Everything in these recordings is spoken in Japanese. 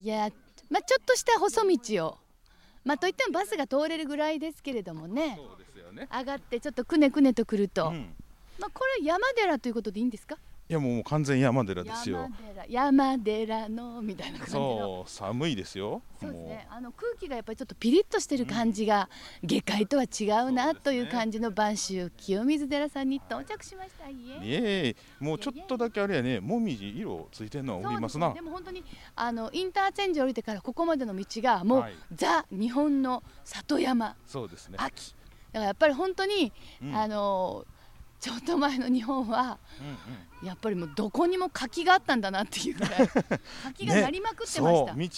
いやまあちょっとした細道をまあといってもバスが通れるぐらいですけれどもねそうですよね。上がってちょっとくねくねとくると、うん。まあこれ山寺ということでいいんですか？いやもう完全山寺ですよ。山。寺のみたいな感じの。そう寒いですよ。そうですもねあの空気がやっぱりちょっとピリッとしてる感じが、下界とは違うなという感じの播州清水寺さんに到着しました。いえういえもうちょっとだけあれやねもみじ色ついてんのはおりますな。ですねでも本当にあのインターチェンジ降りてからここまでの道がもう、はい。ザ日本の里山。そうですね。秋。だからやっぱり本当に、うん。あのちょっと前の日本はうんうん。やっぱりもうどこにも柿があったんだなっていうぐらい 柿がなりまくってました、そう道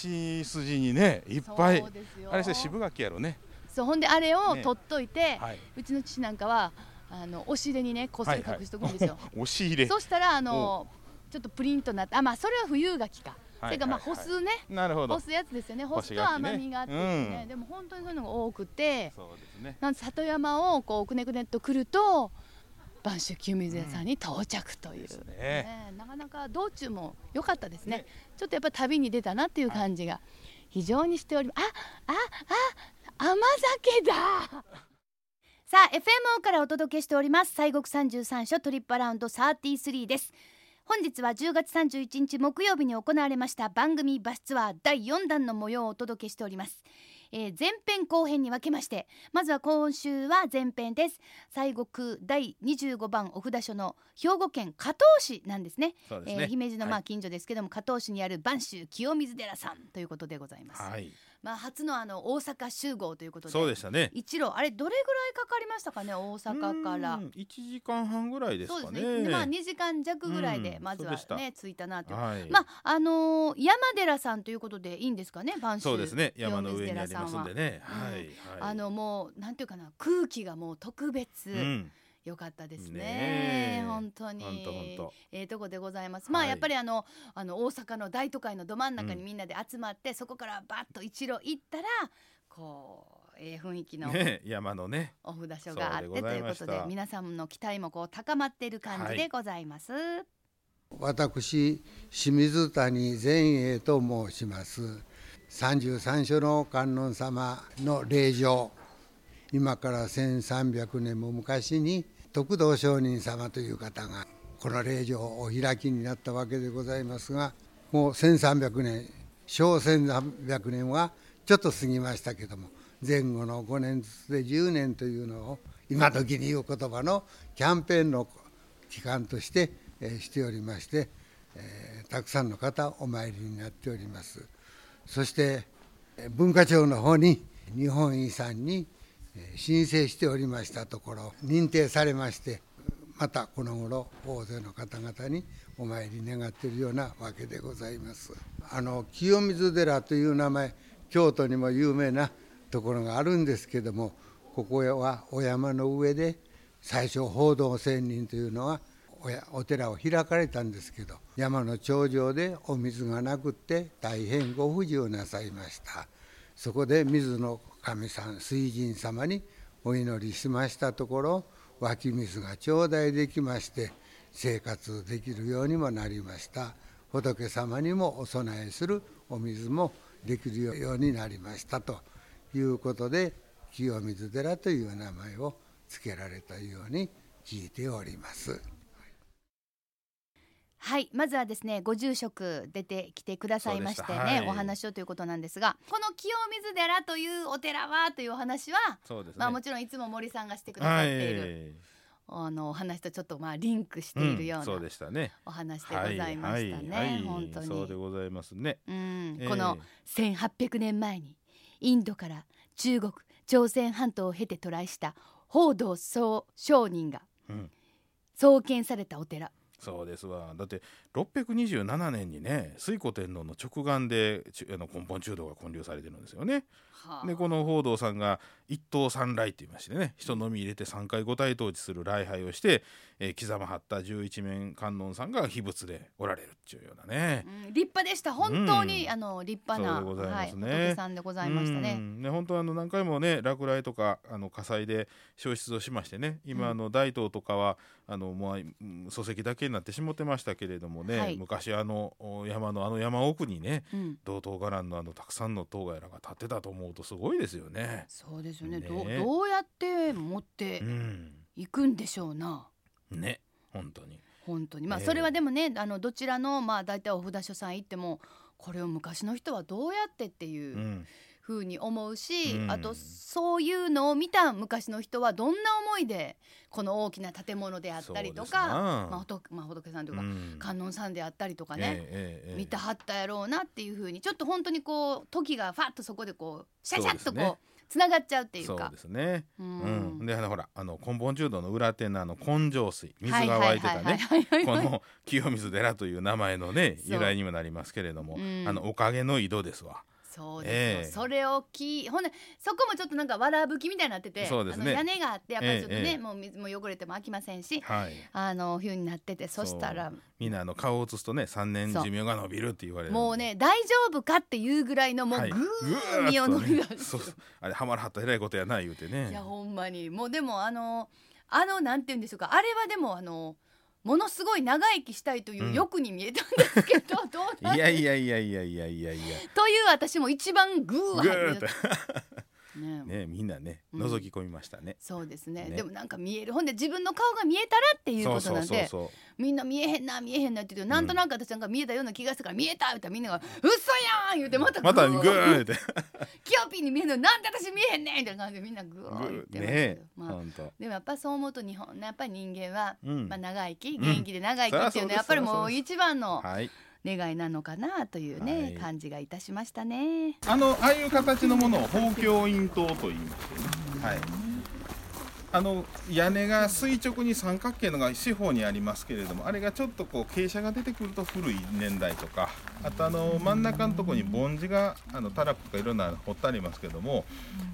筋にねいっぱい。あれですね渋柿やろね。そうほんであれをね。取っといて、はい。うちの父なんかはあの押し入れにねこっそり隠しとくんですよ、押し入れ。そしたらあのちょっとプリントになってあまあそれは冬柿か、はいそれからまあはいはい干すね。なるほど。干。すやつですよね。干すと甘みがあってね。うん。でも本当にそういうのが多くてそうですね。なんで里山をこうくねくねっと来ると播州清水屋さんに到着という、ですね。ねなかなか道中も良かったですね。ね。ちょっとやっぱり旅に出たなっていう感じが非常にしております。あああ甘酒だ。さあ FMO からお届けしております。西国三十三所トリップアラウンド33です。本日は10月31日木曜日に行われました番組バスツアー第4弾の模様をお届けしております、えー前編後編に分けましてまずは今週は前編です西国第25番お札所の兵庫県加東市なんですねですね。えー姫路のまはあ近所ですけども、加東市にある播州清水寺さんということでございます、はい。まあ初のあの大阪集合ということでそうでしたね。一路あれどれぐらいかかりましたかね大阪からうん一時間半ぐらいですかそうですねまあ2時間弱ぐらいでうんまずはね着いたなとはい。まああのー山寺さんということでいいんですかね播州そうですね。清山の水上にあります寺さんでね。うんはい。はい。あのもうなんていうかな空気がもう特別うん。良かったですね。本当に。ええとこでございます。まあはい。やっぱりあのあの大阪の大都会のど真ん中にうん。みんなで集まって、そこからバッと一路行ったらこうええ雰囲気のね山のね。お札所があってということで皆さんの期待もこう高まっている感じでございます、私清水谷善栄と申します。33所の観音様の霊場。今から1300年も昔に徳道上人様という方がこの霊場をお開きになったわけでございますがもう1300年小1300年はちょっと過ぎましたけども前後の5年ずつで10年というのを今時に言う言葉のキャンペーンの期間として、えしておりまして、えたくさんの方お参りになっております。そして文化庁の方に日本遺産に申請しておりましたところ認定されましてまたこの頃大勢の方々にお参り願っているようなわけでございます。あの清水寺という名前京都にも有名なところがあるんですけどもここはお山の上で最初報道仙人というのはおやお寺を開かれたんですけど山の頂上でお水がなくって大変ご不自由なさいました。そこで水の神さん水神様にお祈りしましたところ湧き水が頂戴できまして生活できるようにもなりました仏様にもお供えするお水もできるようになりましたということで清水寺という名前を付けられたように聞いております。はいまずはですねご住職出てきてくださいましてね、はい。お話をということなんですがこの清水寺というお寺はというお話は、そうですね。まあもちろんいつも森さんがしてくださっている、あのお話とちょっとまあリンクしているよううんそうなでしたね。お話でございましたね、はいはい。はい本当に。そうでございますね。うん。ええ。この1800年前にインドから中国朝鮮半島を経て渡来した報道総商人がうん。創建されたお寺そうですわだって627年にね推古天皇の直眼での根本中道が建立されてるんですよね。はあでこの報道さんが一刀三来って言いましてね人のみ入れて3回五体統治する礼拝をして、えー刻まはった十一面観音さんが秘仏でおられるっていうようなね。うん立派でした。本当に、うん。あの立派なございますね。はい、仏さんでございましたうね。ん。ね本当あの何回もね落雷とかあの火災で焼失をしましてね今、うん。あの大東とかはあのもううん礎石だけになってしもってましたけれどもね、はい。昔あのお山のあの山奥にねうん、道東伽藍のあのたくさんの塔がらが建ってたと思うとすごいですよね。そうですよね。ねどうどうやって持ってうん、いくんでしょうな。ね本当に。本当に。まあええ。それはでもね、あのどちらのまあ大体お札所さん行ってもこれを昔の人はどうやってっていううん。ふうに思うし、うん。あとそういうのを見た昔の人はどんな思いでこの大きな建物であったりとか、まあ、仏まあ仏さんというか、うん。観音さんであったりとかね、ええええええ。見たはったやろうなっていうふうにちょっと本当にこう時がファッとそこでこうシャシャッとこうつながっちゃうっていうそうか。ですね。ううんんであのほらあの根本中道の裏手のあの根性水水が湧いてたね。この清水寺という名前のね由来にもなりますけれども、うんあのおかげの井戸ですわ。そうです。よ、ええ。それをきほんでそこもちょっとなんかわらぶきみたいになっててそうですね。あの屋根があってやっぱりちょっとね、えもう水も汚れても飽きませんしはい。あのふうになっててそしたらみんなあの顔を写すとね三年寿命が伸びるって言われる。もうね大丈夫かっていうぐらいのもうぐはい。ー身を伸び出して、そうそうあれはまらはったえらいことやな言うてね。いやほんまに。もうでもあのあのなんて言うんでしょうか。あれはでもあのものすごい長生きしたいという欲に見えたんですけど、どうなんいやいやいやいやいやいやいや。という私も一番グーはぐーっとね。ねみんなねうん。覗き込みましたね。そうですね。ね。でもなんか見える。ほんで自分の顔が見えたらっていうことなんでそうみんな見えへんな見えへんなって言ってなんとなく私なんか見えたような気がしたから見えた言ったらみんなが「嘘やん!」言うてまたまたグーーって。キヨピンに見えるのになんで私見えへんねんみたいな感じでみんなグー言って。ねまあ。でもやっぱそう思うと日本のやっぱり人間は、うん。まあ、長生きん元気で長生きっていうのはやっぱりもう一番のはい。願いなのかなというね、はい。感じがいたしましたね。あのああいう形のものを宝鏡院塔と言いましてね、はい、あの屋根が垂直に三角形のが四方にありますけれどもあれがちょっとこう傾斜が出てくると古い年代とかあとあの真ん中のところに梵字があのタラップとかいろんな彫ってありますけども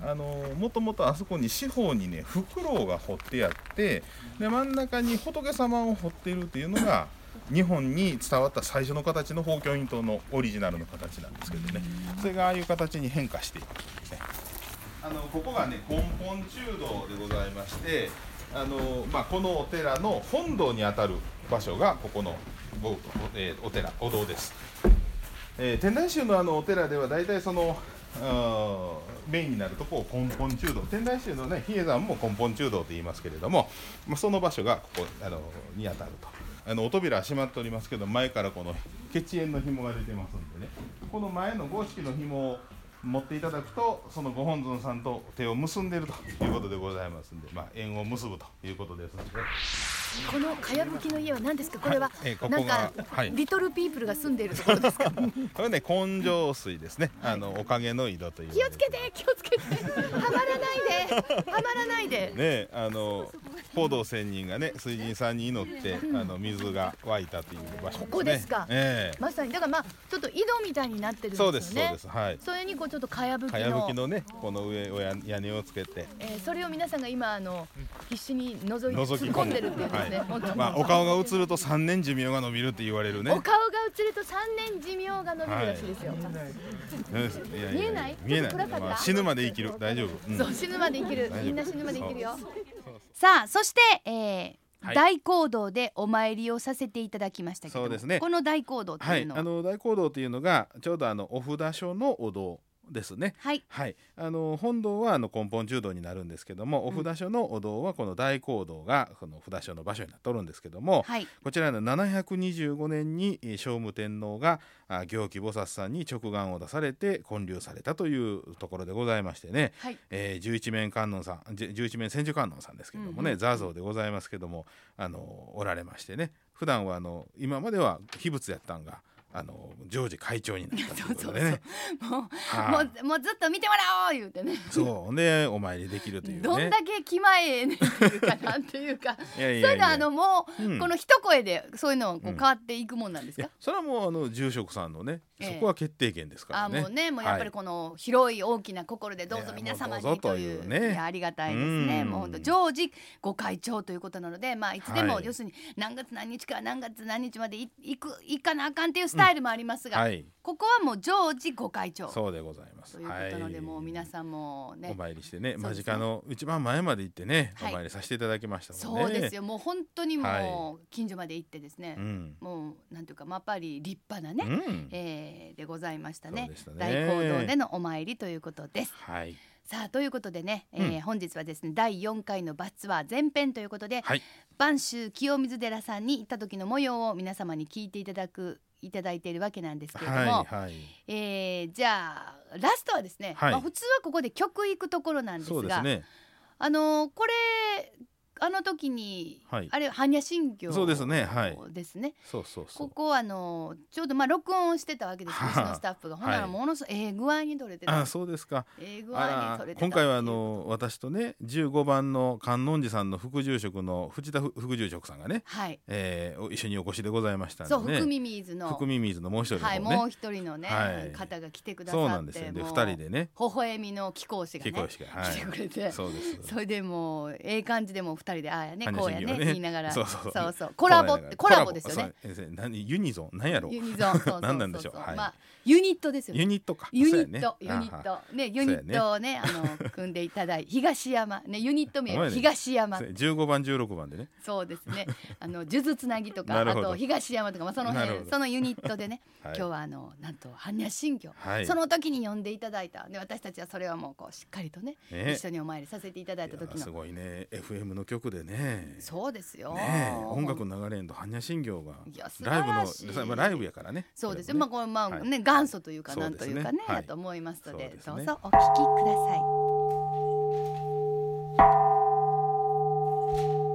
あのもともとあそこに四方にねフクロウが彫ってあってで真ん中に仏様を彫っているっていうのが日本に伝わった最初の形の宝鏡院塔のオリジナルの形なんですけどね。それがああいう形に変化していくというね。あのここがね根本中道でございましてあの、まあ、このお寺の本堂にあたる場所がここのお,、えお寺お堂です、えー天台宗のあのお寺では大体そのメインになるとこを根本中道。天台宗のね比叡山も根本中道と言いますけれども、まあ、その場所がここあのにあたると。あのお扉閉まっておりますけど前からこの血縁の紐が出てますんでね。この前の五色の紐を持っていただくとそのご本尊さんと手を結んでるということでございますんで、まあ、縁を結ぶということですので。このかやぶきの家は何ですか？これは、えーここなんがリトルピープルが住んでいるところですか？これね根性水ですね。あのおかげの井戸という。気をつけて気をつけて。はまらないで。はまらないで。ねあの報道仙人がね水神さんに祈ってあの水が湧いたという場所ね。ここですか？ええ。まさに。だからまあちょっと井戸みたいになってるんですよね。そうですそうです。はい。それにこうちょっとかやぶきかやきのねこの上をや屋根をつけて。えーそれを皆さんが今あの必死に覗いて突っ込覗き込んでるっていう。んですね、本当に、まあお顔が映ると3年寿命が伸びるって言われるね。お顔が映ると三年寿命が伸びるらしいですよ、うんい？見えない。見えない。まあ死ぬまで生きる。大丈夫、うん。そう死ぬまで生きる。みんな死ぬまで生きるよ。さあそして、えーはい。大講堂でお参りをさせていただきましたけどもそうですね。この大講堂ってはいいうのは？あの大講堂というのがちょうどあのお札所のお堂ですね。はい。はい、あの本堂はあの根本中堂になるんですけども、うん。お札所のお堂はこの大講堂がこの札所の場所になっとるんですけども、はい。こちらの725年にえー聖武天皇があ行基菩薩さんに直願を出されて建立されたというところでございましてね、はい。えー十一面観音さん十一面千手観音さんですけどもね、うんうん。座像でございますけどもあのおられましてね。普段はあの今までは秘仏やったんがあの常時会長になったということでね。もうはい。もうもうずっと見てもらおう言うてね。そう。でお参りできるというね。どんだけ気前ええねんっていうかなんていうか。そういうのあのもう、うん。この一声でそういうのをこううん。変わっていくもんなんですか？それはもうあの住職さんのねええそこは決定権ですからね。あもうねもうやっぱりこの広い大きな心でどうぞ皆様にというね。ありがたいですね。うん。もう本当常時ご会長ということなのでまあいつでもはい。要するに何月何日から何月何日までい行く行かなあかんっていうスタイルもありますが、はい、ここはもう常時ご会長とそうでございます。いうことなので、はい。もう皆さんもね。お参りしてね間近の一番前まで行ってね、はいお参りさせていただきましたもんね。そうですよ。もう本当にもはう近所まで行ってですね、うん。もうなんていうかまあやっぱり立派なね、うん。えーでございましたねね大講堂でのお参りということです。はい。さあということでね、えーうん本日はですね第4回のバスツアー前編ということで、はい。播州清水寺さんに行った時の模様を皆様に聞いていただくいただいているわけなんですけれども、はい。はい。えーじゃあラストはですね、はいまあ、普通はここで曲行くところなんですがね。あのーこれあの時に、はいあれ般若心経そうですねはいですねそうそう。ここあのちょうどまあ録音をしてたわけですはあうちのスタッフが、ほんならはいものすごいええ具合に撮れてたあ、そうですか。ええ具合にあ撮れてた今回はあの私とね15番の観音寺さんの副住職の藤田副住職さんがね、はいえー、お一緒にお越しでございましたんでそうね。福耳水の福耳水のもう一人の方ね。はいもう一人のね、はい方が来てくださってそうなんですよ。で二人でね。微笑みの貴公子がね貴公子がはい来てくれてそうです。それでもうええ感じでもう二人でああやねこうやねね。言いながら。そうそうそう。コラボってコラボですよね。えー何ユニゾン？何やろう？ユニゾン。そう なんでしょう？はい。まあユニットですよね。ユニットか。ユニット、ユニット、ね、ユニットをね、あの、組んでいただい、東山、ね、ユニット名東山。15番16番でね。そうですね。あの、数珠つなぎとか、あと東山とか、まあ、その辺、そのユニットでね。はい。今日は、あの、なんと、般若心経、はい。その時に読んでいただいた、で、私たちはそれはもう、こう、しっかりとね。ね。一緒にお参りさせていただいた時の。すごいね。FM の曲でね。そうですよ。ねえ音楽の流れんと般若心経がライブのまあライブやからねそうですよ。これまあ、これ、まあ、はいね、元祖というか、なんというかね、はいだと思いますので、そうですねどうぞお聞きください。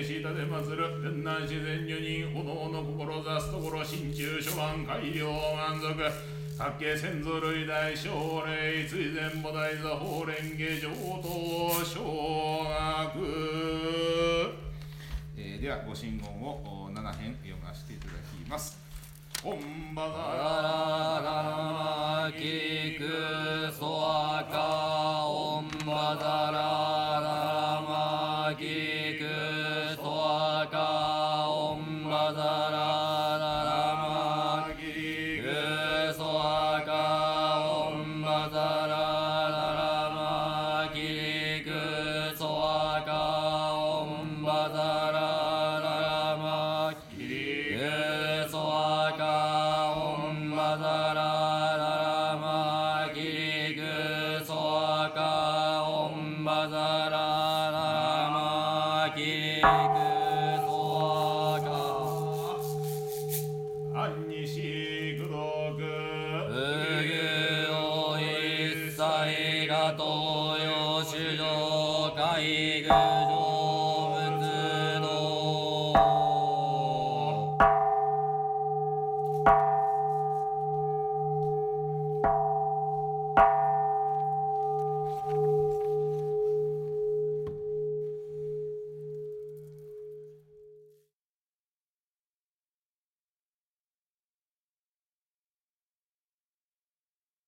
参詣したで祭る天南自然女人炎の志すところ心中諸万改良満足各家先祖類大奨励追善菩提座法蓮華上等小学、えーではご神言をお7編読ませていただきます。オンバザラララキクソワカオンバとよしゅじ海軍